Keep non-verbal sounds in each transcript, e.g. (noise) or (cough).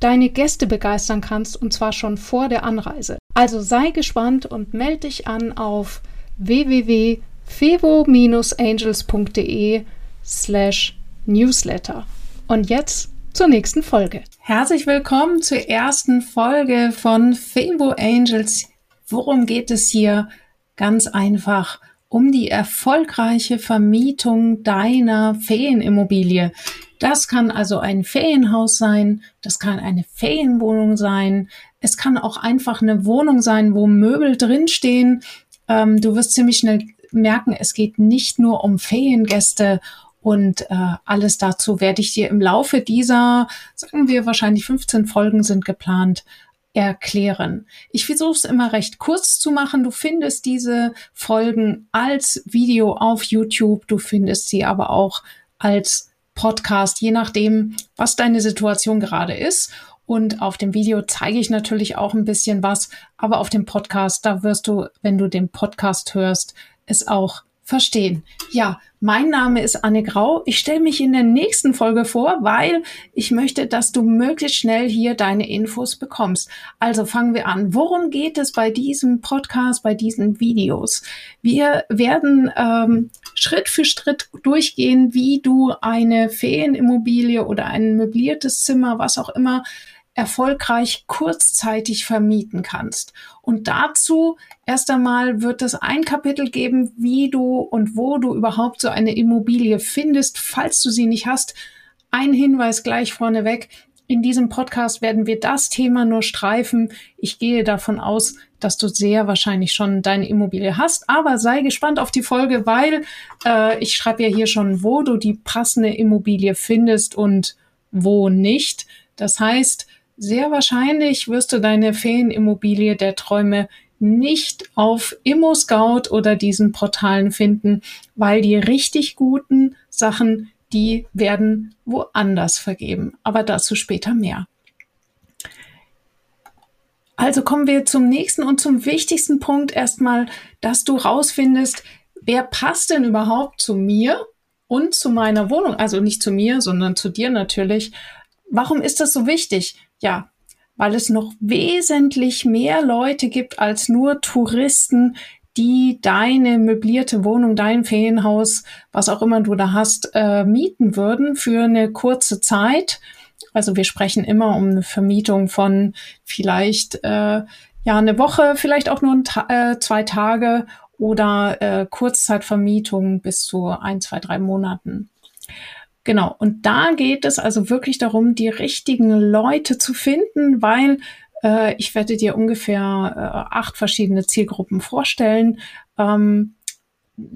deine Gäste begeistern kannst, und zwar schon vor der Anreise. Also sei gespannt und melde dich an auf www.fevo-angels.de slash newsletter. Und jetzt zur nächsten Folge. Herzlich willkommen zur ersten Folge von Fabo Angels. Worum geht es hier? Ganz einfach um die erfolgreiche Vermietung deiner Ferienimmobilie. Das kann also ein Ferienhaus sein, das kann eine Ferienwohnung sein, es kann auch einfach eine Wohnung sein, wo Möbel drinstehen. Ähm, du wirst ziemlich schnell merken, es geht nicht nur um Feriengäste und äh, alles dazu werde ich dir im Laufe dieser, sagen wir wahrscheinlich 15 Folgen sind geplant, erklären. Ich versuche es immer recht kurz zu machen. Du findest diese Folgen als Video auf YouTube, du findest sie aber auch als Podcast, je nachdem, was deine Situation gerade ist. Und auf dem Video zeige ich natürlich auch ein bisschen was, aber auf dem Podcast, da wirst du, wenn du den Podcast hörst, es auch verstehen. Ja, mein Name ist Anne Grau. Ich stelle mich in der nächsten Folge vor, weil ich möchte, dass du möglichst schnell hier deine Infos bekommst. Also fangen wir an. Worum geht es bei diesem Podcast, bei diesen Videos? Wir werden ähm, Schritt für Schritt durchgehen, wie du eine Ferienimmobilie oder ein möbliertes Zimmer, was auch immer, erfolgreich kurzzeitig vermieten kannst. Und dazu erst einmal wird es ein Kapitel geben, wie du und wo du überhaupt so eine Immobilie findest, falls du sie nicht hast. Ein Hinweis gleich vorneweg. In diesem Podcast werden wir das Thema nur streifen. Ich gehe davon aus, dass du sehr wahrscheinlich schon deine Immobilie hast, aber sei gespannt auf die Folge, weil äh, ich schreibe ja hier schon, wo du die passende Immobilie findest und wo nicht. Das heißt, sehr wahrscheinlich wirst du deine Ferienimmobilie der Träume nicht auf ImmoScout oder diesen Portalen finden, weil die richtig guten Sachen, die werden woanders vergeben. Aber dazu später mehr. Also kommen wir zum nächsten und zum wichtigsten Punkt erstmal, dass du rausfindest, wer passt denn überhaupt zu mir und zu meiner Wohnung? Also nicht zu mir, sondern zu dir natürlich. Warum ist das so wichtig? Ja, weil es noch wesentlich mehr Leute gibt als nur Touristen, die deine möblierte Wohnung, dein Ferienhaus, was auch immer du da hast, äh, mieten würden für eine kurze Zeit. Also wir sprechen immer um eine Vermietung von vielleicht äh, ja eine Woche, vielleicht auch nur Ta äh, zwei Tage oder äh, Kurzzeitvermietung bis zu ein, zwei, drei Monaten. Genau, und da geht es also wirklich darum, die richtigen Leute zu finden, weil äh, ich werde dir ungefähr äh, acht verschiedene Zielgruppen vorstellen. Ähm,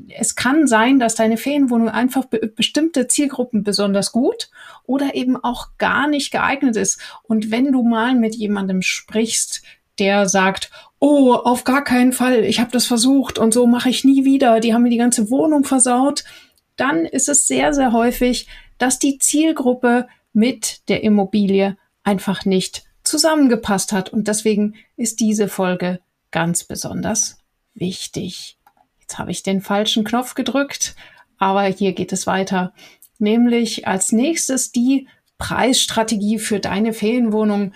es kann sein, dass deine Ferienwohnung einfach be bestimmte Zielgruppen besonders gut oder eben auch gar nicht geeignet ist. Und wenn du mal mit jemandem sprichst, der sagt, oh, auf gar keinen Fall, ich habe das versucht und so mache ich nie wieder, die haben mir die ganze Wohnung versaut, dann ist es sehr, sehr häufig, dass die Zielgruppe mit der Immobilie einfach nicht zusammengepasst hat. Und deswegen ist diese Folge ganz besonders wichtig. Jetzt habe ich den falschen Knopf gedrückt, aber hier geht es weiter. Nämlich als nächstes die Preisstrategie für deine Ferienwohnung.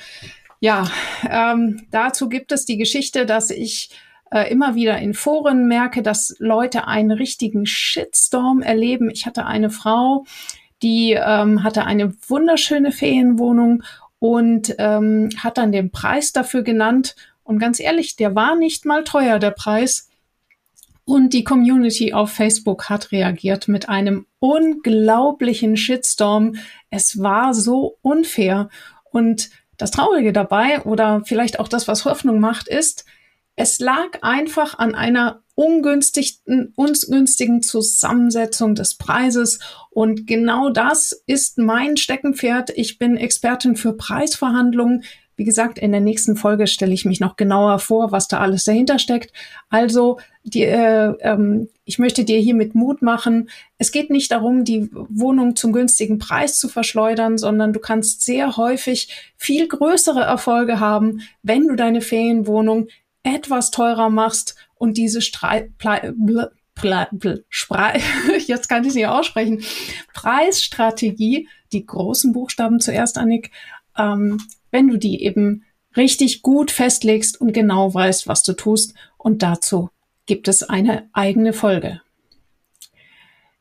Ja, ähm, dazu gibt es die Geschichte, dass ich äh, immer wieder in Foren merke, dass Leute einen richtigen Shitstorm erleben. Ich hatte eine Frau, die ähm, hatte eine wunderschöne Ferienwohnung und ähm, hat dann den Preis dafür genannt. Und ganz ehrlich, der war nicht mal teuer, der Preis. Und die Community auf Facebook hat reagiert mit einem unglaublichen Shitstorm. Es war so unfair. Und das Traurige dabei oder vielleicht auch das, was Hoffnung macht, ist, es lag einfach an einer ungünstigen, ungünstigen Zusammensetzung des Preises. Und genau das ist mein Steckenpferd. Ich bin Expertin für Preisverhandlungen. Wie gesagt, in der nächsten Folge stelle ich mich noch genauer vor, was da alles dahinter steckt. Also, die, äh, ähm, ich möchte dir hiermit Mut machen. Es geht nicht darum, die Wohnung zum günstigen Preis zu verschleudern, sondern du kannst sehr häufig viel größere Erfolge haben, wenn du deine Ferienwohnung etwas teurer machst und diese Streit, (laughs) jetzt kann ich nicht aussprechen, Preisstrategie, die großen Buchstaben zuerst, Annik, ähm, wenn du die eben richtig gut festlegst und genau weißt, was du tust. Und dazu gibt es eine eigene Folge.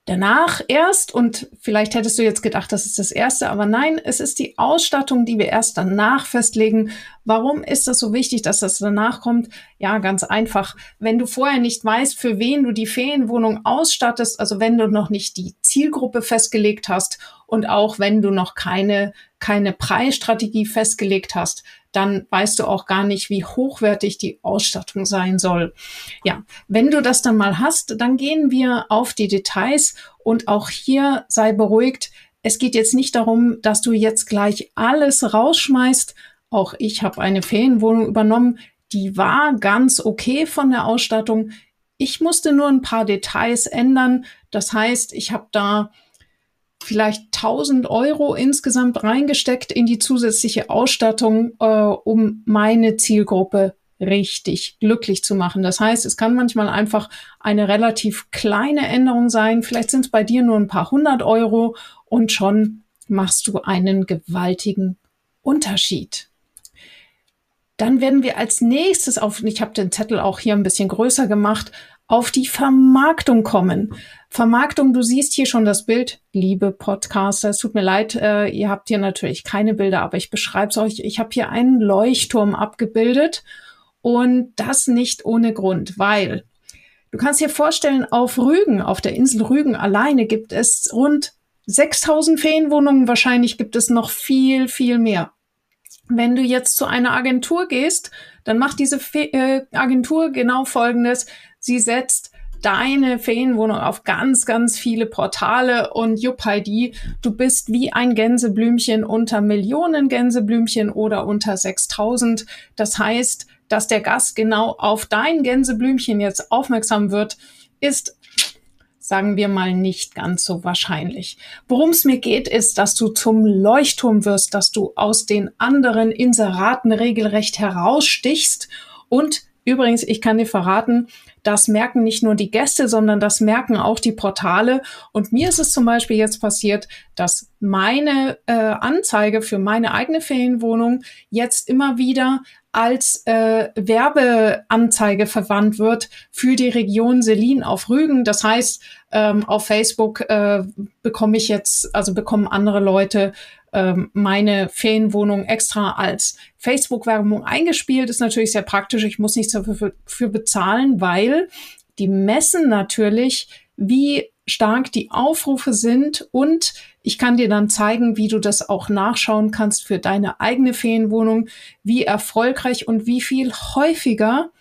Danach erst, und vielleicht hättest du jetzt gedacht, das ist das Erste, aber nein, es ist die Ausstattung, die wir erst danach festlegen. Warum ist das so wichtig, dass das danach kommt? Ja, ganz einfach. Wenn du vorher nicht weißt, für wen du die Ferienwohnung ausstattest, also wenn du noch nicht die Zielgruppe festgelegt hast und auch wenn du noch keine, keine Preisstrategie festgelegt hast, dann weißt du auch gar nicht, wie hochwertig die Ausstattung sein soll. Ja, wenn du das dann mal hast, dann gehen wir auf die Details und auch hier sei beruhigt. Es geht jetzt nicht darum, dass du jetzt gleich alles rausschmeißt. Auch ich habe eine Ferienwohnung übernommen. Die war ganz okay von der Ausstattung. Ich musste nur ein paar Details ändern. Das heißt, ich habe da vielleicht 1000 Euro insgesamt reingesteckt in die zusätzliche Ausstattung, äh, um meine Zielgruppe richtig glücklich zu machen. Das heißt, es kann manchmal einfach eine relativ kleine Änderung sein. Vielleicht sind es bei dir nur ein paar hundert Euro und schon machst du einen gewaltigen Unterschied. Dann werden wir als nächstes auf, ich habe den Zettel auch hier ein bisschen größer gemacht, auf die Vermarktung kommen. Vermarktung, du siehst hier schon das Bild, liebe Podcaster. Es tut mir leid, äh, ihr habt hier natürlich keine Bilder, aber ich beschreibe es euch. Ich habe hier einen Leuchtturm abgebildet und das nicht ohne Grund, weil du kannst dir vorstellen, auf Rügen, auf der Insel Rügen alleine gibt es rund 6000 Ferienwohnungen. Wahrscheinlich gibt es noch viel, viel mehr. Wenn du jetzt zu einer Agentur gehst, dann macht diese Fe äh, Agentur genau Folgendes. Sie setzt deine Ferienwohnung auf ganz, ganz viele Portale und Juppidi, du bist wie ein Gänseblümchen unter Millionen Gänseblümchen oder unter 6000. Das heißt, dass der Gast genau auf dein Gänseblümchen jetzt aufmerksam wird, ist sagen wir mal nicht ganz so wahrscheinlich. Worum es mir geht, ist, dass du zum Leuchtturm wirst, dass du aus den anderen Inseraten regelrecht herausstichst und Übrigens, ich kann dir verraten, das merken nicht nur die Gäste, sondern das merken auch die Portale. Und mir ist es zum Beispiel jetzt passiert, dass meine äh, Anzeige für meine eigene Ferienwohnung jetzt immer wieder als äh, Werbeanzeige verwandt wird für die Region Selin auf Rügen. Das heißt, ähm, auf Facebook äh, bekomme ich jetzt, also bekommen andere Leute ähm, meine Ferienwohnung extra als Facebook-Werbung eingespielt. Ist natürlich sehr praktisch. Ich muss nichts dafür für bezahlen, weil die messen natürlich, wie stark die Aufrufe sind und ich kann dir dann zeigen, wie du das auch nachschauen kannst für deine eigene Ferienwohnung, wie erfolgreich und wie viel häufiger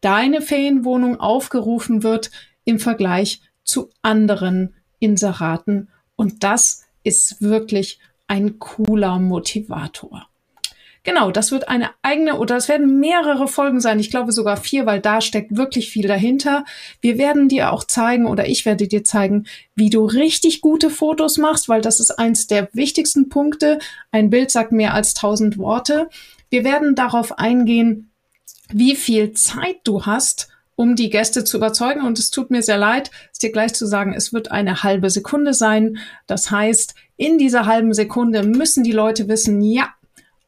deine Ferienwohnung aufgerufen wird im Vergleich zu anderen Inseraten. Und das ist wirklich ein cooler Motivator. Genau, das wird eine eigene oder es werden mehrere Folgen sein. Ich glaube sogar vier, weil da steckt wirklich viel dahinter. Wir werden dir auch zeigen oder ich werde dir zeigen, wie du richtig gute Fotos machst, weil das ist eins der wichtigsten Punkte. Ein Bild sagt mehr als tausend Worte. Wir werden darauf eingehen, wie viel Zeit du hast, um die Gäste zu überzeugen. Und es tut mir sehr leid, es dir gleich zu sagen, es wird eine halbe Sekunde sein. Das heißt, in dieser halben Sekunde müssen die Leute wissen, ja,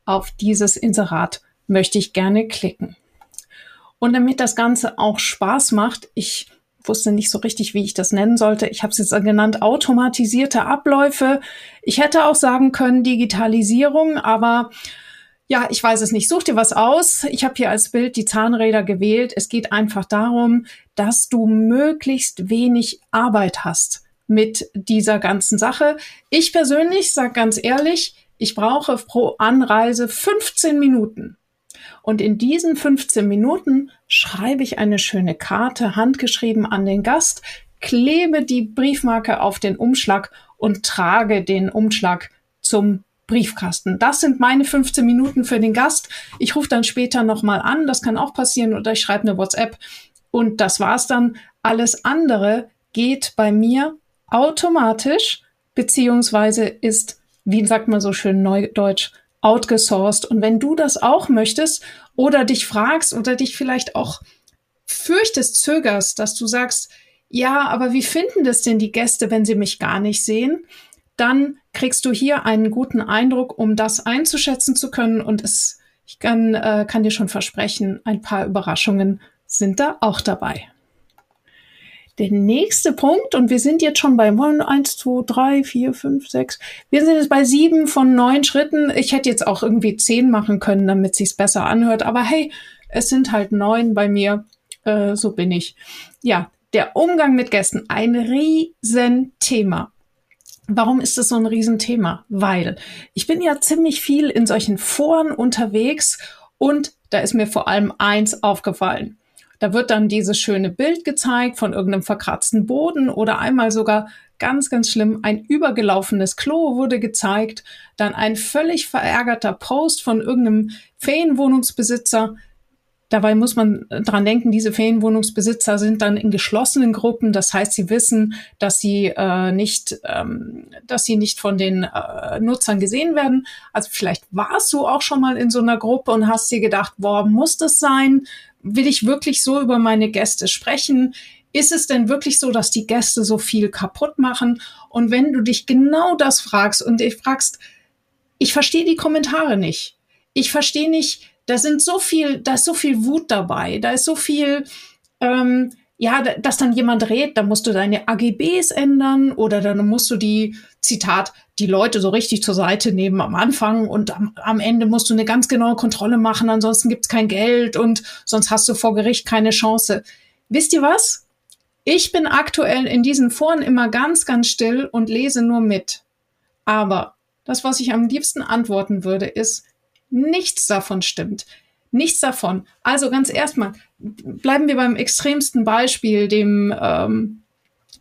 auf dieses Inserat möchte ich gerne klicken. Und damit das Ganze auch Spaß macht, ich wusste nicht so richtig, wie ich das nennen sollte. Ich habe es jetzt genannt, automatisierte Abläufe. Ich hätte auch sagen können Digitalisierung, aber ja, ich weiß es nicht. Such dir was aus. Ich habe hier als Bild die Zahnräder gewählt. Es geht einfach darum, dass du möglichst wenig Arbeit hast mit dieser ganzen Sache. Ich persönlich sage ganz ehrlich, ich brauche pro Anreise 15 Minuten. Und in diesen 15 Minuten schreibe ich eine schöne Karte, handgeschrieben an den Gast, klebe die Briefmarke auf den Umschlag und trage den Umschlag zum Briefkasten. Das sind meine 15 Minuten für den Gast. Ich rufe dann später nochmal an, das kann auch passieren, oder ich schreibe eine WhatsApp. Und das war's dann. Alles andere geht bei mir automatisch, beziehungsweise ist, wie sagt man so schön neudeutsch, outgesourced. Und wenn du das auch möchtest oder dich fragst oder dich vielleicht auch fürchtest, zögerst, dass du sagst, ja, aber wie finden das denn die Gäste, wenn sie mich gar nicht sehen? Dann kriegst du hier einen guten Eindruck, um das einzuschätzen zu können. Und es, ich kann, äh, kann dir schon versprechen, ein paar Überraschungen sind da auch dabei. Der nächste Punkt, und wir sind jetzt schon bei 1, 2, 3, 4, 5, 6. Wir sind jetzt bei sieben von neun Schritten. Ich hätte jetzt auch irgendwie zehn machen können, damit sich's besser anhört. Aber hey, es sind halt neun bei mir. Äh, so bin ich. Ja, der Umgang mit Gästen, ein Riesenthema. Warum ist das so ein Riesenthema? Weil ich bin ja ziemlich viel in solchen Foren unterwegs und da ist mir vor allem eins aufgefallen. Da wird dann dieses schöne Bild gezeigt von irgendeinem verkratzten Boden oder einmal sogar ganz, ganz schlimm, ein übergelaufenes Klo wurde gezeigt, dann ein völlig verärgerter Post von irgendeinem Ferienwohnungsbesitzer, Dabei muss man dran denken, diese Ferienwohnungsbesitzer sind dann in geschlossenen Gruppen. Das heißt, sie wissen, dass sie äh, nicht, ähm, dass sie nicht von den äh, Nutzern gesehen werden. Also vielleicht warst du auch schon mal in so einer Gruppe und hast dir gedacht, boah, muss das sein? Will ich wirklich so über meine Gäste sprechen? Ist es denn wirklich so, dass die Gäste so viel kaputt machen? Und wenn du dich genau das fragst und dich fragst, ich verstehe die Kommentare nicht. Ich verstehe nicht, da sind so viel, da ist so viel Wut dabei, da ist so viel, ähm, ja, dass dann jemand redet, da musst du deine AGBs ändern oder dann musst du die, Zitat, die Leute so richtig zur Seite nehmen am Anfang und am, am Ende musst du eine ganz genaue Kontrolle machen, ansonsten gibt's kein Geld und sonst hast du vor Gericht keine Chance. Wisst ihr was? Ich bin aktuell in diesen Foren immer ganz, ganz still und lese nur mit. Aber das, was ich am liebsten antworten würde, ist, Nichts davon stimmt. Nichts davon. Also ganz erstmal bleiben wir beim extremsten Beispiel, dem ähm,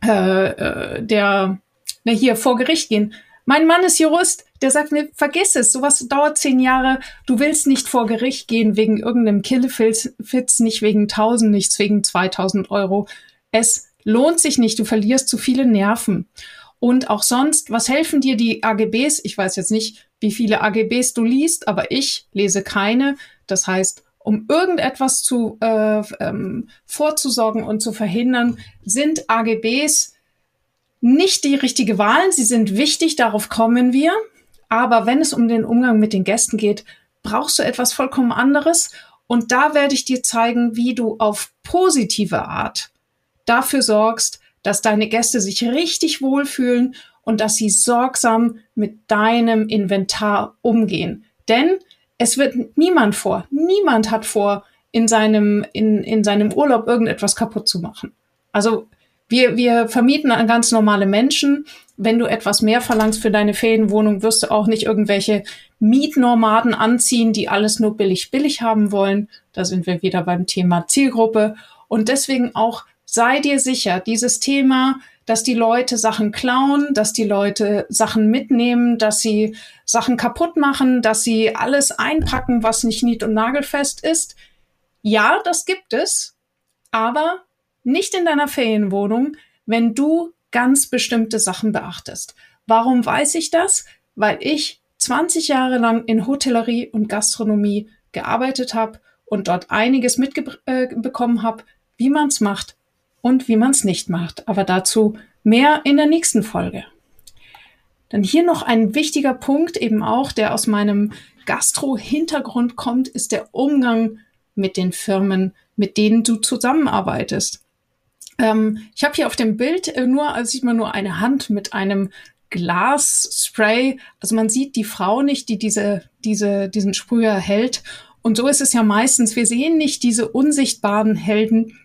äh, äh, der na hier vor Gericht gehen. Mein Mann ist Jurist, der sagt mir, vergiss es, sowas dauert zehn Jahre, du willst nicht vor Gericht gehen wegen irgendeinem Killefitz, nicht wegen 1000, nichts wegen 2000 Euro. Es lohnt sich nicht, du verlierst zu viele Nerven. Und auch sonst, was helfen dir die AGBs? Ich weiß jetzt nicht, wie viele AGBs du liest, aber ich lese keine. Das heißt, um irgendetwas zu äh, ähm, vorzusorgen und zu verhindern, sind AGBs nicht die richtige Wahl. Sie sind wichtig, darauf kommen wir. Aber wenn es um den Umgang mit den Gästen geht, brauchst du etwas vollkommen anderes. Und da werde ich dir zeigen, wie du auf positive Art dafür sorgst, dass deine Gäste sich richtig wohlfühlen und dass sie sorgsam mit deinem Inventar umgehen. Denn es wird niemand vor, niemand hat vor, in seinem, in, in seinem Urlaub irgendetwas kaputt zu machen. Also wir, wir vermieten an ganz normale Menschen. Wenn du etwas mehr verlangst für deine Ferienwohnung, wirst du auch nicht irgendwelche Mietnomaden anziehen, die alles nur billig, billig haben wollen. Da sind wir wieder beim Thema Zielgruppe. Und deswegen auch sei dir sicher, dieses Thema dass die Leute Sachen klauen, dass die Leute Sachen mitnehmen, dass sie Sachen kaputt machen, dass sie alles einpacken, was nicht nied- und nagelfest ist. Ja, das gibt es, aber nicht in deiner Ferienwohnung, wenn du ganz bestimmte Sachen beachtest. Warum weiß ich das? Weil ich 20 Jahre lang in Hotellerie und Gastronomie gearbeitet habe und dort einiges mitbekommen äh, habe, wie man es macht, und wie man es nicht macht. Aber dazu mehr in der nächsten Folge. Dann hier noch ein wichtiger Punkt, eben auch, der aus meinem Gastro-Hintergrund kommt, ist der Umgang mit den Firmen, mit denen du zusammenarbeitest. Ähm, ich habe hier auf dem Bild äh, nur, also sieht man nur eine Hand mit einem Glasspray. Also man sieht die Frau nicht, die diese, diese, diesen Sprüher hält. Und so ist es ja meistens. Wir sehen nicht diese unsichtbaren Helden,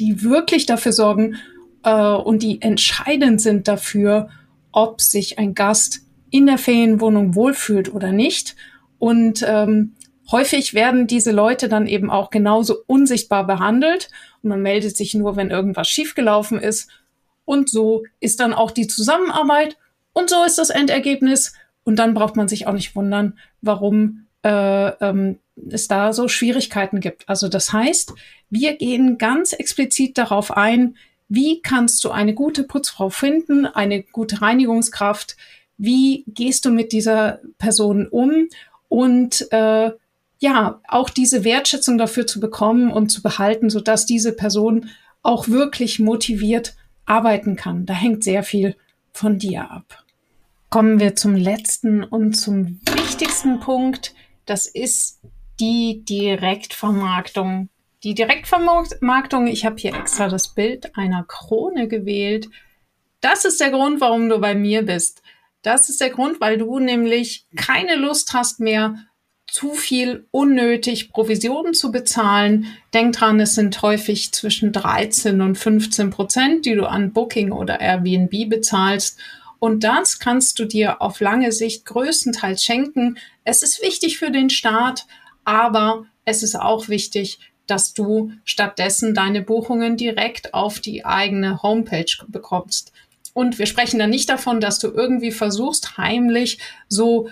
die wirklich dafür sorgen äh, und die entscheidend sind dafür, ob sich ein Gast in der Ferienwohnung wohlfühlt oder nicht. Und ähm, häufig werden diese Leute dann eben auch genauso unsichtbar behandelt und man meldet sich nur, wenn irgendwas schiefgelaufen ist. Und so ist dann auch die Zusammenarbeit und so ist das Endergebnis Und dann braucht man sich auch nicht wundern, warum äh, ähm, es da so Schwierigkeiten gibt. Also das heißt, wir gehen ganz explizit darauf ein, wie kannst du eine gute Putzfrau finden, eine gute Reinigungskraft, wie gehst du mit dieser Person um und äh, ja, auch diese Wertschätzung dafür zu bekommen und zu behalten, so dass diese Person auch wirklich motiviert arbeiten kann. Da hängt sehr viel von dir ab. Kommen wir zum letzten und zum wichtigsten Punkt. Das ist die Direktvermarktung. Die Direktvermarktung, ich habe hier extra das Bild einer Krone gewählt. Das ist der Grund, warum du bei mir bist. Das ist der Grund, weil du nämlich keine Lust hast mehr, zu viel unnötig Provisionen zu bezahlen. Denk dran, es sind häufig zwischen 13 und 15 Prozent, die du an Booking oder Airbnb bezahlst. Und das kannst du dir auf lange Sicht größtenteils schenken. Es ist wichtig für den Start, aber es ist auch wichtig, dass du stattdessen deine Buchungen direkt auf die eigene Homepage bekommst. Und wir sprechen dann nicht davon, dass du irgendwie versuchst, heimlich so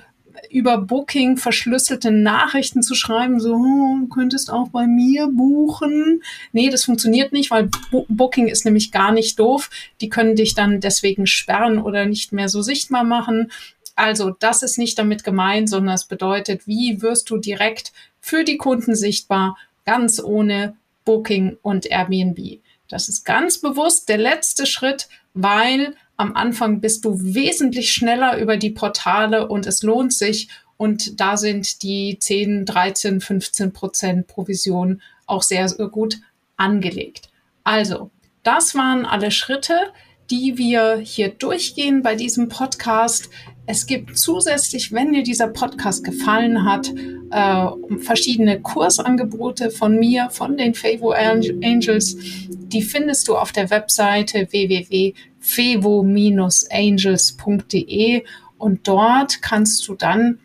über Booking verschlüsselte Nachrichten zu schreiben, so, hm, könntest auch bei mir buchen. Nee, das funktioniert nicht, weil Booking ist nämlich gar nicht doof. Die können dich dann deswegen sperren oder nicht mehr so sichtbar machen. Also das ist nicht damit gemeint, sondern es bedeutet, wie wirst du direkt für die Kunden sichtbar, ganz ohne Booking und Airbnb. Das ist ganz bewusst der letzte Schritt, weil am Anfang bist du wesentlich schneller über die Portale und es lohnt sich. Und da sind die 10, 13, 15 Prozent Provision auch sehr, sehr gut angelegt. Also, das waren alle Schritte, die wir hier durchgehen bei diesem Podcast. Es gibt zusätzlich, wenn dir dieser Podcast gefallen hat, äh, verschiedene Kursangebote von mir, von den Favo Angels. Die findest du auf der Webseite www.fevo-angels.de und dort kannst du dann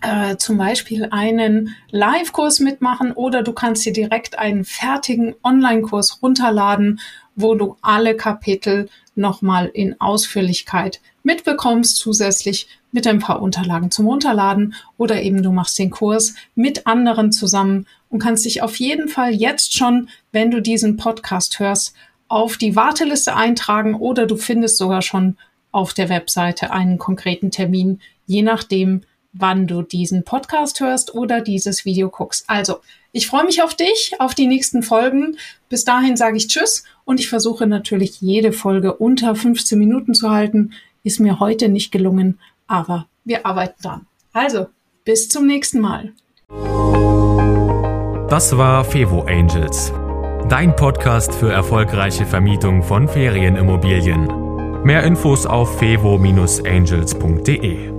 äh, zum Beispiel einen Live-Kurs mitmachen oder du kannst dir direkt einen fertigen Online-Kurs runterladen, wo du alle Kapitel nochmal in Ausführlichkeit mitbekommst, zusätzlich mit ein paar Unterlagen zum Runterladen oder eben du machst den Kurs mit anderen zusammen und kannst dich auf jeden Fall jetzt schon, wenn du diesen Podcast hörst, auf die Warteliste eintragen oder du findest sogar schon auf der Webseite einen konkreten Termin, je nachdem, wann du diesen Podcast hörst oder dieses Video guckst. Also, ich freue mich auf dich, auf die nächsten Folgen. Bis dahin sage ich Tschüss und ich versuche natürlich jede Folge unter 15 Minuten zu halten. Ist mir heute nicht gelungen, aber wir arbeiten dran. Also, bis zum nächsten Mal. Das war Fevo Angels, dein Podcast für erfolgreiche Vermietung von Ferienimmobilien. Mehr Infos auf fevo-angels.de.